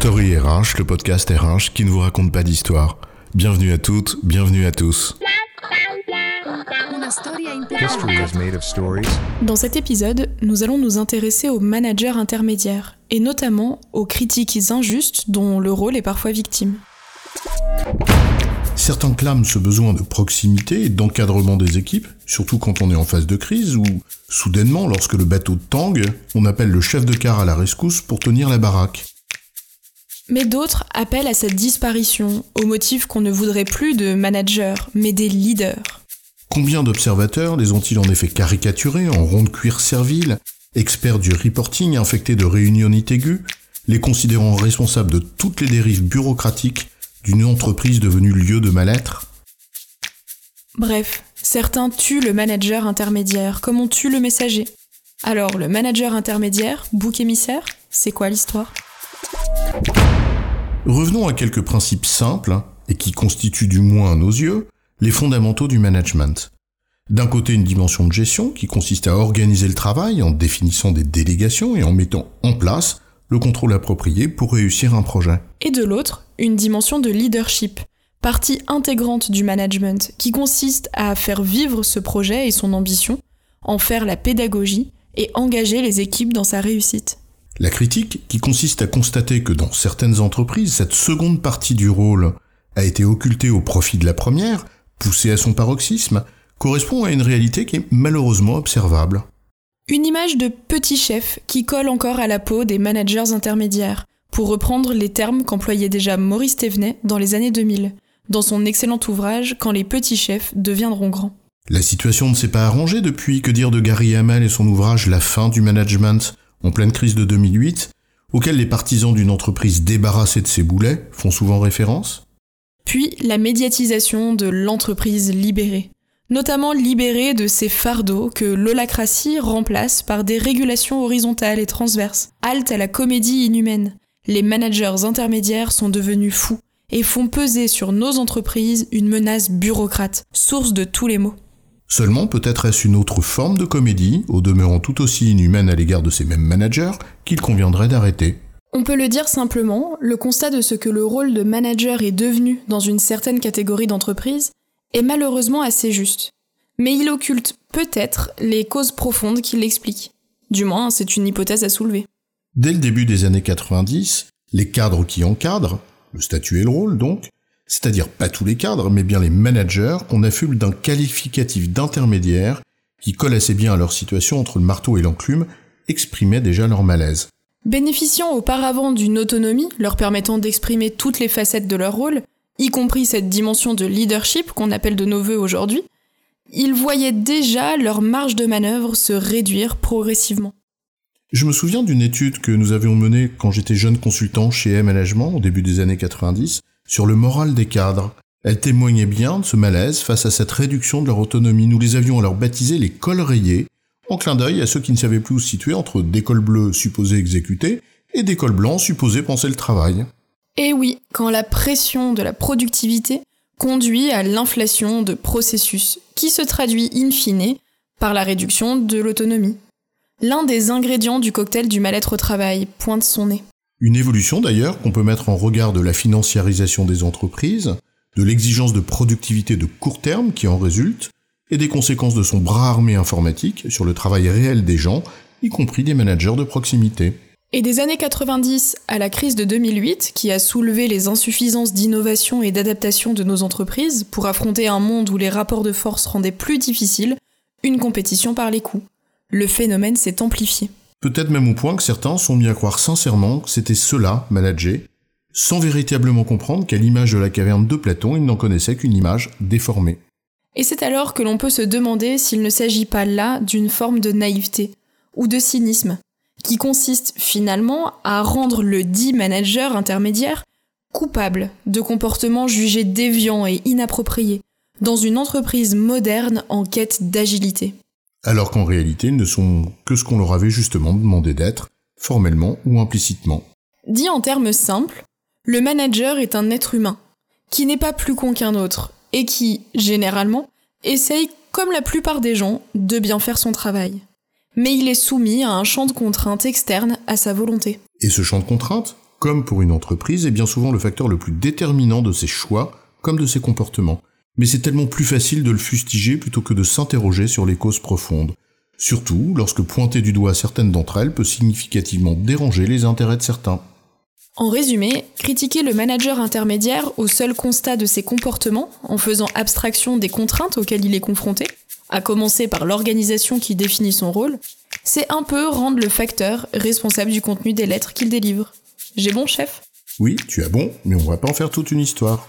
Story RH, le podcast RH qui ne vous raconte pas d'histoire. Bienvenue à toutes, bienvenue à tous. Dans cet épisode, nous allons nous intéresser aux managers intermédiaires, et notamment aux critiques injustes dont le rôle est parfois victime. Certains clament ce besoin de proximité et d'encadrement des équipes, surtout quand on est en phase de crise ou, soudainement, lorsque le bateau tangue, on appelle le chef de car à la rescousse pour tenir la baraque. Mais d'autres appellent à cette disparition, au motif qu'on ne voudrait plus de managers, mais des leaders. Combien d'observateurs les ont-ils en effet caricaturés en rond de cuir servile, experts du reporting infectés de réunionnite aiguë, les considérant responsables de toutes les dérives bureaucratiques d'une entreprise devenue lieu de mal-être? Bref, certains tuent le manager intermédiaire comme on tue le messager. Alors, le manager intermédiaire, bouc émissaire, c'est quoi l'histoire? Revenons à quelques principes simples, et qui constituent du moins à nos yeux, les fondamentaux du management. D'un côté, une dimension de gestion qui consiste à organiser le travail en définissant des délégations et en mettant en place le contrôle approprié pour réussir un projet. Et de l'autre, une dimension de leadership, partie intégrante du management, qui consiste à faire vivre ce projet et son ambition, en faire la pédagogie et engager les équipes dans sa réussite. La critique, qui consiste à constater que dans certaines entreprises, cette seconde partie du rôle a été occultée au profit de la première, poussée à son paroxysme, correspond à une réalité qui est malheureusement observable. Une image de petit chef qui colle encore à la peau des managers intermédiaires, pour reprendre les termes qu'employait déjà Maurice Thévenet dans les années 2000, dans son excellent ouvrage Quand les petits chefs deviendront grands. La situation ne s'est pas arrangée depuis que dire de Gary Hamel et son ouvrage La fin du management, en pleine crise de 2008, auquel les partisans d'une entreprise débarrassée de ses boulets font souvent référence Puis la médiatisation de l'entreprise libérée, notamment libérée de ces fardeaux que l'holacratie remplace par des régulations horizontales et transverses, halte à la comédie inhumaine. Les managers intermédiaires sont devenus fous et font peser sur nos entreprises une menace bureaucrate, source de tous les maux. Seulement peut-être est-ce une autre forme de comédie, au demeurant tout aussi inhumaine à l'égard de ces mêmes managers, qu'il conviendrait d'arrêter. On peut le dire simplement, le constat de ce que le rôle de manager est devenu dans une certaine catégorie d'entreprise est malheureusement assez juste. Mais il occulte peut-être les causes profondes qui l'expliquent. Du moins, c'est une hypothèse à soulever. Dès le début des années 90, les cadres qui encadrent, le statut et le rôle donc, c'est-à-dire pas tous les cadres, mais bien les managers qu'on affuble d'un qualificatif d'intermédiaire qui colle assez bien à leur situation entre le marteau et l'enclume, exprimaient déjà leur malaise. Bénéficiant auparavant d'une autonomie leur permettant d'exprimer toutes les facettes de leur rôle, y compris cette dimension de leadership qu'on appelle de nos voeux aujourd'hui, ils voyaient déjà leur marge de manœuvre se réduire progressivement. Je me souviens d'une étude que nous avions menée quand j'étais jeune consultant chez M-Management au début des années 90 sur le moral des cadres. Elle témoignait bien de ce malaise face à cette réduction de leur autonomie. Nous les avions alors baptisés les cols rayés, en clin d'œil à ceux qui ne savaient plus où se situer entre des cols bleus supposés exécuter et des cols blancs supposés penser le travail. Et oui, quand la pression de la productivité conduit à l'inflation de processus, qui se traduit in fine par la réduction de l'autonomie. L'un des ingrédients du cocktail du mal-être au travail pointe son nez. Une évolution d'ailleurs qu'on peut mettre en regard de la financiarisation des entreprises, de l'exigence de productivité de court terme qui en résulte, et des conséquences de son bras armé informatique sur le travail réel des gens, y compris des managers de proximité. Et des années 90 à la crise de 2008, qui a soulevé les insuffisances d'innovation et d'adaptation de nos entreprises pour affronter un monde où les rapports de force rendaient plus difficile une compétition par les coûts. Le phénomène s'est amplifié. Peut-être même au point que certains sont mis à croire sincèrement que c'était cela, manager, sans véritablement comprendre qu'à l'image de la caverne de Platon, ils n'en connaissaient qu'une image déformée. Et c'est alors que l'on peut se demander s'il ne s'agit pas là d'une forme de naïveté ou de cynisme, qui consiste finalement à rendre le dit manager intermédiaire coupable de comportements jugés déviants et inappropriés dans une entreprise moderne en quête d'agilité. Alors qu'en réalité, ils ne sont que ce qu'on leur avait justement demandé d'être, formellement ou implicitement. Dit en termes simples, le manager est un être humain, qui n'est pas plus con qu'un autre, et qui, généralement, essaye, comme la plupart des gens, de bien faire son travail mais il est soumis à un champ de contraintes externe à sa volonté. Et ce champ de contraintes, comme pour une entreprise, est bien souvent le facteur le plus déterminant de ses choix comme de ses comportements. Mais c'est tellement plus facile de le fustiger plutôt que de s'interroger sur les causes profondes. Surtout lorsque pointer du doigt certaines d'entre elles peut significativement déranger les intérêts de certains. En résumé, critiquer le manager intermédiaire au seul constat de ses comportements, en faisant abstraction des contraintes auxquelles il est confronté, à commencer par l'organisation qui définit son rôle, c'est un peu rendre le facteur responsable du contenu des lettres qu'il délivre. J'ai bon, chef? Oui, tu as bon, mais on va pas en faire toute une histoire.